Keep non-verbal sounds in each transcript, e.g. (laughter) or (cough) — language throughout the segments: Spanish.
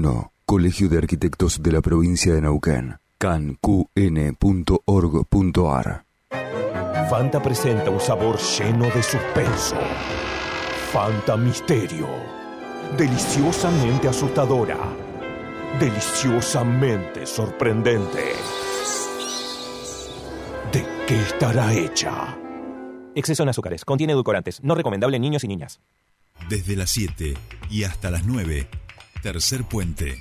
1, Colegio de Arquitectos de la Provincia de Neuquén, canqn.org.ar. Fanta presenta un sabor lleno de suspenso. Fanta Misterio. Deliciosamente asustadora. Deliciosamente sorprendente. ¿De qué estará hecha? Exceso en azúcares. Contiene edulcorantes. No recomendable en niños y niñas. Desde las 7 y hasta las 9. Tercer puente.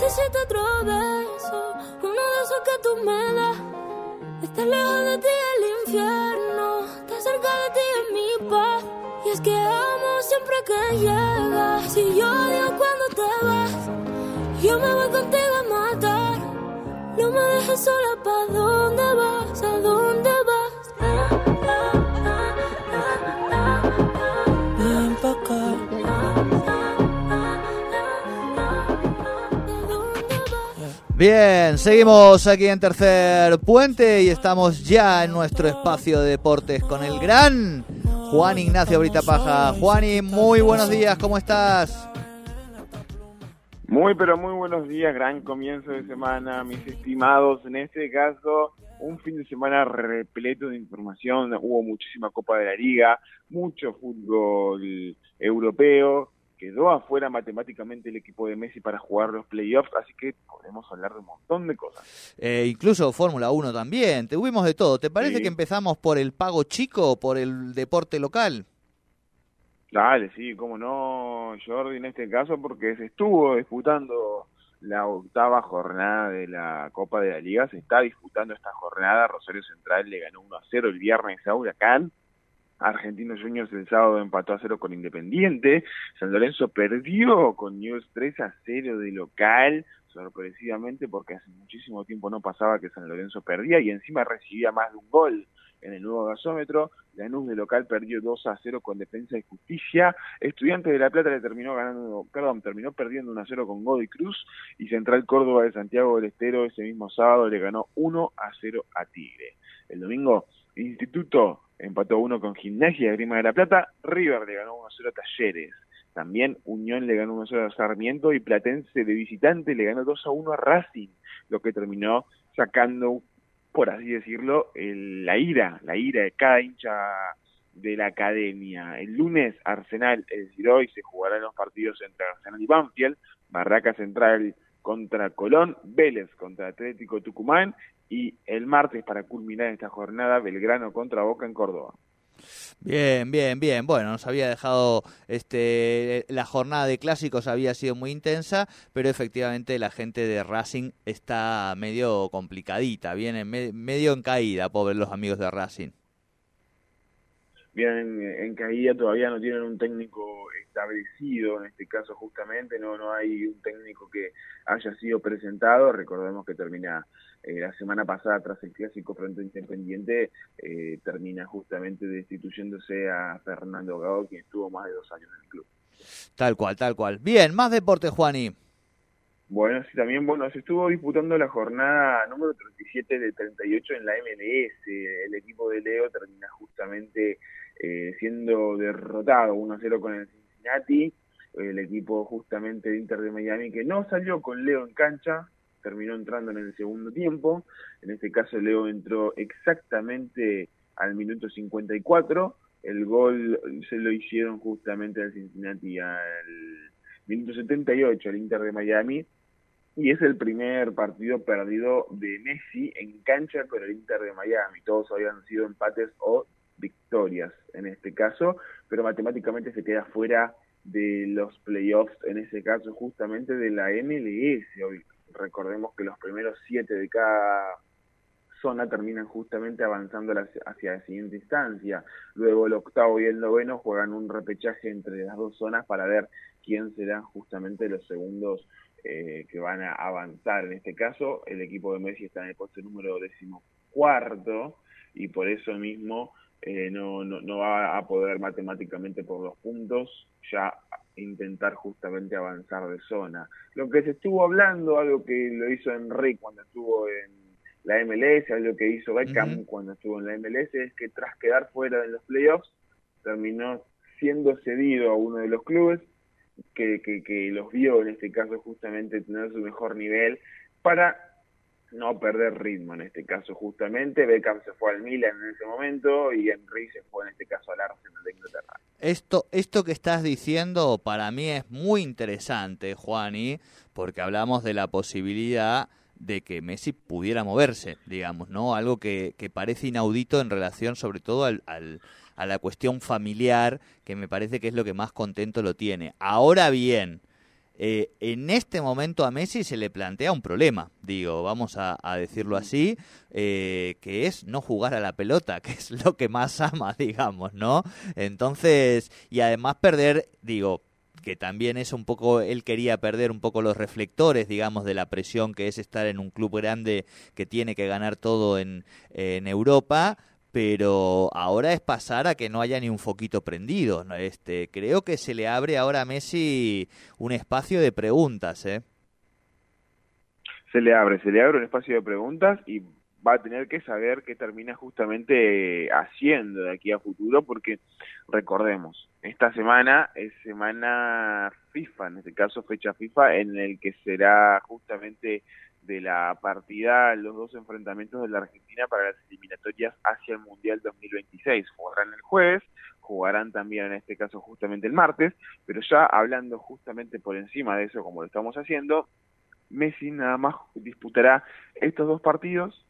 Necesito otro beso, uno de esos que tú me das. Estar lejos de ti el infierno, siempre que llegas. Si yo odio cuando te vas, yo me voy contigo a matar. No me dejes sola, ¿pa' dónde vas? ¿A dónde vas? Ven pa' acá. Bien, seguimos aquí en Tercer Puente y estamos ya en nuestro espacio de deportes con el gran Juan Ignacio Brita Paja. Juani, muy buenos días, ¿cómo estás? Muy, pero muy buenos días, gran comienzo de semana, mis estimados. En este caso, un fin de semana repleto de información. Hubo muchísima Copa de la Liga, mucho fútbol europeo. Quedó afuera matemáticamente el equipo de Messi para jugar los playoffs, así que podemos hablar de un montón de cosas. Eh, incluso Fórmula 1 también, tuvimos de todo. ¿Te parece Sí. que empezamos por el pago chico o por el deporte local? Dale, sí, cómo no, Jordi, en este caso, porque se estuvo disputando la octava jornada de la Copa de la Liga, se está disputando esta jornada, Rosario Central le ganó 1 a 0 el viernes a Huracán, Argentinos Juniors el sábado empató a 0 con Independiente, San Lorenzo perdió con News 3 a 0 de local, sorpresivamente porque hace muchísimo tiempo no pasaba que San Lorenzo perdía y encima recibía más de un gol en el nuevo gasómetro. Lanús de local perdió 2 a 0 con Defensa y Justicia. Estudiantes de La Plata le terminó ganando, perdón, terminó perdiendo 1 a 0 con Godoy Cruz y Central Córdoba de Santiago del Estero ese mismo sábado le ganó 1 a 0 a Tigre. El domingo, Instituto empató 1 con Gimnasia de Grima de La Plata, River le ganó 1 a 0 a Talleres. También Unión le ganó 1 a 0 a Sarmiento y Platense de visitante le ganó 2 a 1 a Racing, lo que terminó sacando por así decirlo, el- la ira, la ira de cada hincha de la academia. El lunes Arsenal, es decir, hoy se jugarán los partidos entre Arsenal y Banfield, Barraca Central contra Colón, Vélez contra Atlético Tucumán y el martes para culminar esta jornada Belgrano contra Boca en Córdoba. Bien, bien, bien. Bueno, nos había dejado este la jornada de clásicos había sido muy intensa, pero efectivamente la gente de Racing está medio complicadita, viene me- medio en caída, pobres los amigos de Racing. Vienen en caída, todavía no tienen un técnico establecido, en este caso justamente, no, no hay un técnico que haya sido presentado, recordemos que termina eh, la semana pasada tras el clásico frente a Independiente, eh, termina justamente destituyéndose a Fernando Gago, quien estuvo más de dos años en el club. Tal cual, tal cual. Bien, más deporte, Juani. Bueno, sí, también, bueno, se estuvo disputando la jornada número 37 de 38 en la MLS. El equipo de Leo termina justamente eh, siendo derrotado 1-0 con el Cincinnati. El equipo justamente de Inter de Miami que no salió con Leo en cancha, terminó entrando en el segundo tiempo. En este caso Leo entró exactamente al minuto 54. El gol se lo hicieron justamente al Cincinnati al minuto 78 al Inter de Miami y es el primer partido perdido de Messi en cancha con el Inter de Miami. Todos habían sido empates o victorias en este caso, pero matemáticamente se queda fuera de los playoffs, en ese caso justamente de la MLS. Hoy recordemos que los primeros siete de cada zona terminan justamente avanzando hacia, la siguiente instancia. Luego el octavo y el noveno juegan un repechaje entre las dos zonas para ver quién serán justamente los segundos eh, que van a avanzar. En este caso, el equipo de Messi está en el puesto número decimocuarto y por eso mismo eh, no, no, no va a poder matemáticamente por dos puntos ya intentar justamente avanzar de zona. Lo que se estuvo hablando, algo que lo hizo Enrique cuando estuvo en la MLS, algo que hizo Beckham cuando estuvo en la MLS, es que tras quedar fuera de los playoffs, terminó siendo cedido a uno de los clubes que, que, que los vio en este caso justamente tener su mejor nivel para no perder ritmo en este caso justamente. Beckham se fue al Milan en ese momento y Henry se fue en este caso al Arsenal de Inglaterra. Esto, esto que estás diciendo para mí es muy interesante, Juani, porque hablamos de la posibilidad de que Messi pudiera moverse, digamos, ¿no? Algo que, que parece inaudito en relación sobre todo al, al, a la cuestión familiar, que me parece que es lo que más contento lo tiene. Ahora bien, eh, en este momento a Messi se le plantea un problema, digo, vamos a, decirlo así, eh, que es no jugar a la pelota, (laughs) que es lo que más ama, (laughs) digamos, ¿no? Entonces, y además perder, digo, que también es un poco, él quería perder un poco los reflectores, digamos, de la presión que es estar en un club grande que tiene que ganar todo en, en Europa, pero ahora es pasar a que no haya ni un foquito prendido. Este, creo que se le abre ahora a Messi un espacio de preguntas, ¿eh? Se le abre, se le abre un espacio de preguntas y va a tener que saber qué termina justamente haciendo de aquí a futuro, porque recordemos, esta semana es semana FIFA, en este caso fecha FIFA, en el que será justamente de la partida, los dos enfrentamientos de la Argentina para las eliminatorias hacia el Mundial 2026. Jugarán el jueves, jugarán también en este caso justamente el martes, pero ya hablando justamente por encima de eso como lo estamos haciendo, Messi nada más disputará estos dos partidos,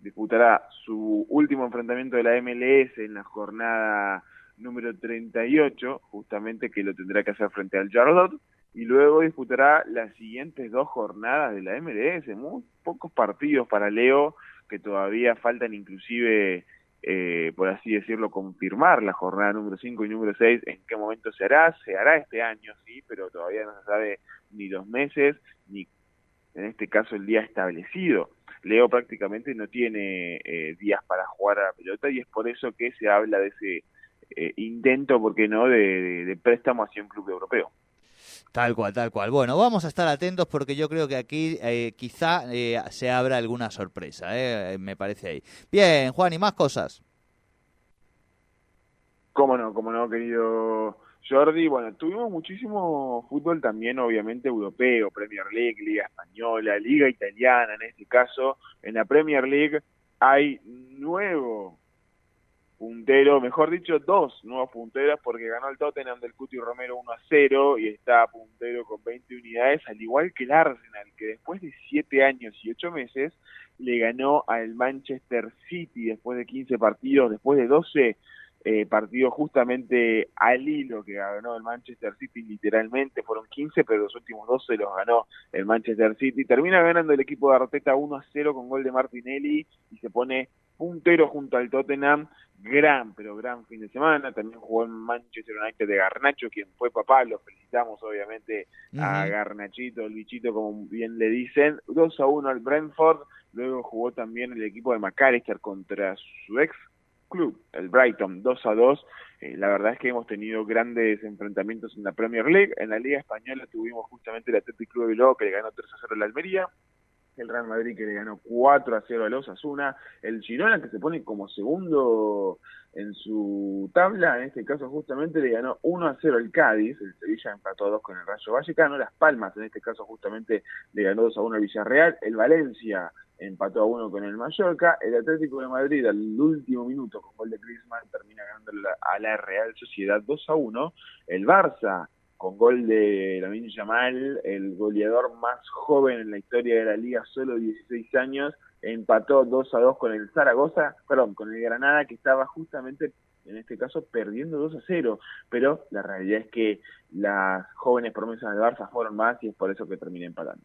disputará su último enfrentamiento de la MLS en la jornada número 38, justamente que lo tendrá que hacer frente al Charlotte, y luego disputará las siguientes dos jornadas de la MLS, muy pocos partidos para Leo que todavía faltan inclusive, eh, por así decirlo, confirmar la jornada número 5 y número 6, en qué momento se hará, se hará este año, sí, pero todavía no se sabe ni dos meses, ni en este caso el día establecido. Leo prácticamente no tiene eh, días para jugar a la pelota y es por eso que se habla de ese eh, intento, ¿por qué no?, de, de préstamo hacia un club europeo. Tal cual, tal cual. Bueno, vamos a estar atentos porque yo creo que aquí eh, quizá eh, se abra alguna sorpresa, eh, me parece ahí. Bien, Juan, ¿y más cosas? Cómo no, cómo no, querido Jordi. Bueno, tuvimos muchísimo fútbol también, obviamente, europeo, Premier League, Liga Española, Liga Italiana en este caso. En la Premier League hay nuevo puntero, mejor dicho, dos nuevos punteros porque ganó el Tottenham del Cuti Romero 1 a 0 y está puntero con 20 unidades, al igual que el Arsenal, que después de 7 años y 8 meses le ganó al Manchester City después de 15 partidos, después de 12 eh, partidos justamente al hilo que ganó el Manchester City literalmente, fueron 15, pero los últimos 12 los ganó el Manchester City. Termina ganando el equipo de Arteta 1 a 0 con gol de Martinelli y se pone puntero junto al Tottenham gran, pero gran fin de semana. También jugó en Manchester United de Garnacho, quien fue papá. Lo felicitamos, obviamente, a Garnachito, el bichito, como bien le dicen. 2 a 1 al Brentford. Luego jugó también el equipo de McAllister contra su ex club, el Brighton, 2 a 2. Eh, la verdad es que hemos tenido grandes enfrentamientos en la Premier League. En la Liga Española tuvimos justamente el Atlético Club de Bilbao que le ganó 3 a 0 la Almería. El Real Madrid que le ganó 4 a 0 al Osasuna, el Girona que se pone como segundo en su tabla, en este caso justamente le ganó 1 a 0 al Cádiz, el Sevilla empató a 2 con el Rayo Vallecano, Las Palmas en este caso justamente le ganó 2 a 1 al Villarreal, el Valencia empató a 1 con el Mallorca, el Atlético de Madrid al último minuto con gol de Griezmann termina ganando a la Real Sociedad 2 a 1, el Barça con gol de Lamin Yamal, el goleador más joven en la historia de la liga, solo 16 años, empató 2 a 2 con el Zaragoza, perdón, con el Granada que estaba justamente en este caso perdiendo 2 a 0, pero la realidad es que las jóvenes promesas de Barça fueron más y es por eso que terminé empatando.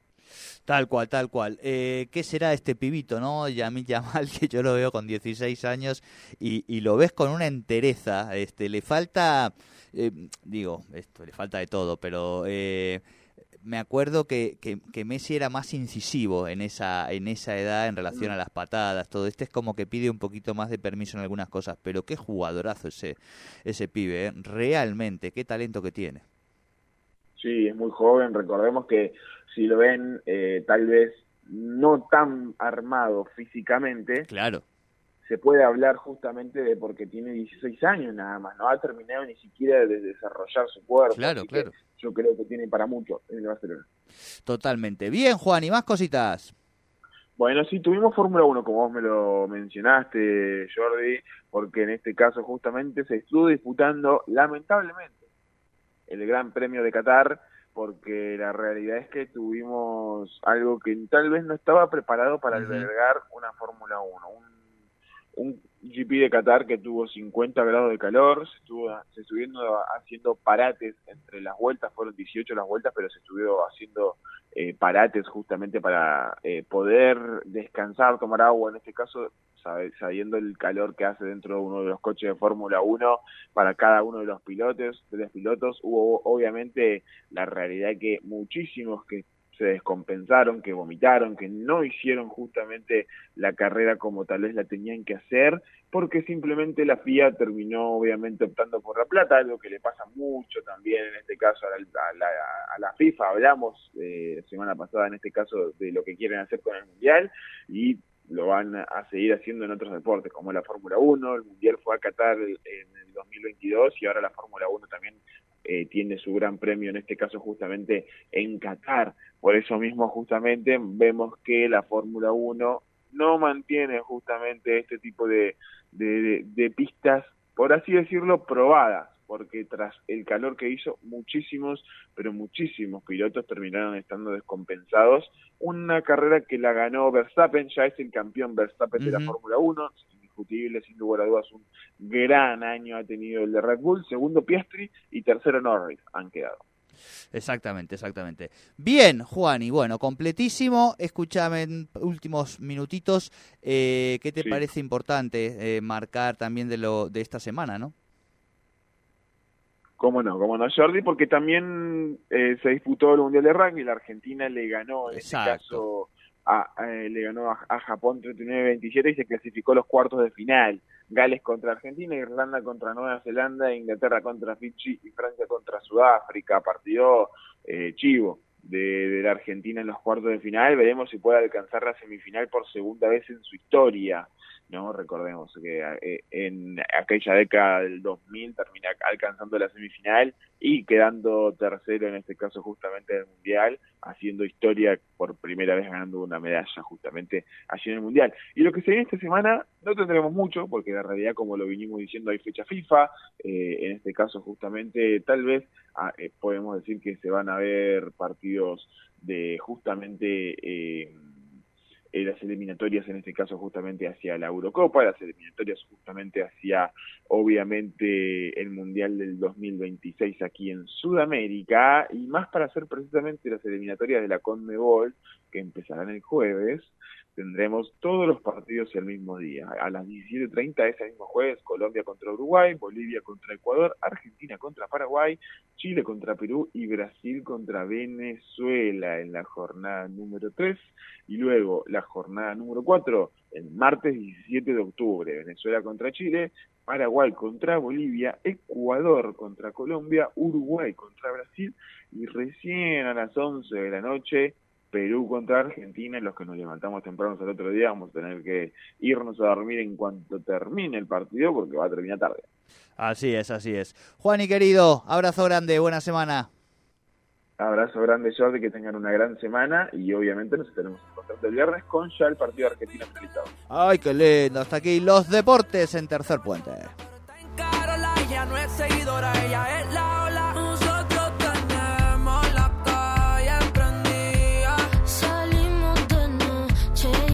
Tal cual, tal cual. Eh, ¿Qué será este pibito, no? Yamil (laughs) Yamal, que yo lo veo con 16 años y, lo ves con una entereza. Este, le falta eh, digo, esto le falta de todo, pero eh, me acuerdo que, que, que Messi era más incisivo en esa, en esa edad en relación a las patadas, todo. Este es como que pide un poquito más de permiso en algunas cosas, pero qué jugadorazo ese, ese pibe, ¿eh? realmente, qué talento que tiene. Sí, es muy joven. Recordemos que si lo ven, eh, tal vez no tan armado físicamente, Claro. se puede hablar justamente de porque tiene 16 años nada más, no ha terminado ni siquiera de desarrollar su cuerpo. Claro, claro. Yo creo que tiene para mucho en el Barcelona. Totalmente. Bien, Juan, y más cositas. Bueno, sí, tuvimos Fórmula 1, como vos me lo mencionaste, Jordi, porque en este caso justamente se estuvo disputando, lamentablemente, el Gran Premio de Qatar, porque la realidad es que tuvimos algo que tal vez no estaba preparado para albergar una Fórmula 1, un, un GP de Qatar que tuvo 50 grados de calor, se estuvo se haciendo parates entre las vueltas, fueron 18 las vueltas, pero se estuvieron haciendo eh, parates justamente para eh, poder descansar, tomar agua, en este caso sabiendo el calor que hace dentro de uno de los coches de Fórmula 1 para cada uno de los pilotos, de los pilotos, hubo obviamente la realidad que muchísimos que se descompensaron, que vomitaron, que no hicieron justamente la carrera como tal vez la tenían que hacer, porque simplemente la FIA terminó obviamente optando por la plata, algo que le pasa mucho también en este caso a la, FIFA, hablamos eh, semana pasada en este caso de lo que quieren hacer con el Mundial y lo van a seguir haciendo en otros deportes, como la Fórmula 1, el Mundial fue a Qatar en el 2022 y ahora la Fórmula 1 también eh, tiene su gran premio, en este caso justamente en Qatar. Por eso mismo justamente vemos que la Fórmula 1 no mantiene justamente este tipo de, de, pistas, por así decirlo, probadas, porque tras el calor que hizo, muchísimos, pero muchísimos pilotos terminaron estando descompensados. Una carrera que la ganó Verstappen, ya es el campeón Verstappen de la. Fórmula 1, indiscutible, sin lugar a dudas, un gran año ha tenido el de Red Bull, segundo Piastri y tercero Norris han quedado. Exactamente, exactamente. Bien, Juan, y bueno, completísimo. Escúchame en últimos minutitos. eh, ¿Qué te Sí. parece importante eh, marcar también de lo de esta semana, no? Cómo no, cómo no, Jordi, porque también eh, se disputó el Mundial de Rugby, la Argentina le ganó, en Exacto. este caso, a, a- le ganó a, Japón 39-27 y se clasificó los cuartos de final. Gales contra Argentina, Irlanda contra Nueva Zelanda, Inglaterra contra Fiji y Francia contra Sudáfrica. Partido eh, chivo de, de la Argentina en los cuartos de final. Veremos si puede alcanzar la semifinal por segunda vez en su historia. No recordemos que eh, en aquella década del 2000 termina alcanzando la semifinal y quedando tercero en este caso justamente del mundial, haciendo historia por primera vez ganando una medalla justamente allí en el mundial. Y lo que se viene esta semana no tendremos mucho porque en realidad como lo vinimos diciendo hay fecha FIFA, eh, en este caso justamente tal vez ah, eh, podemos decir que se van a ver partidos de justamente eh, eh, las eliminatorias en este caso justamente hacia la Eurocopa, las eliminatorias justamente hacia obviamente el Mundial del 2026 aquí en Sudamérica y más para hacer precisamente las eliminatorias de la CONMEBOL que empezarán el jueves tendremos todos los partidos el mismo día. A las 17.30 ese mismo jueves, Colombia contra Uruguay, Bolivia contra Ecuador, Argentina contra Paraguay, Chile contra Perú y Brasil contra Venezuela en la jornada número 3. Y luego la jornada número 4, el martes 17 de octubre, Venezuela contra Chile, Paraguay contra Bolivia, Ecuador contra Colombia, Uruguay contra Brasil y recién a las 11 de la noche Perú contra Argentina, los que nos levantamos temprano el otro día vamos a tener que irnos a dormir en cuanto termine el partido porque va a terminar tarde. Así es, así es. Juan y querido, abrazo grande, buena semana. Abrazo grande Jordi, que tengan una gran semana y obviamente nos estaremos encontrando el viernes con ya el partido de Argentina finalizado. Ay, qué lindo. Hasta aquí los deportes en Tercer Puente.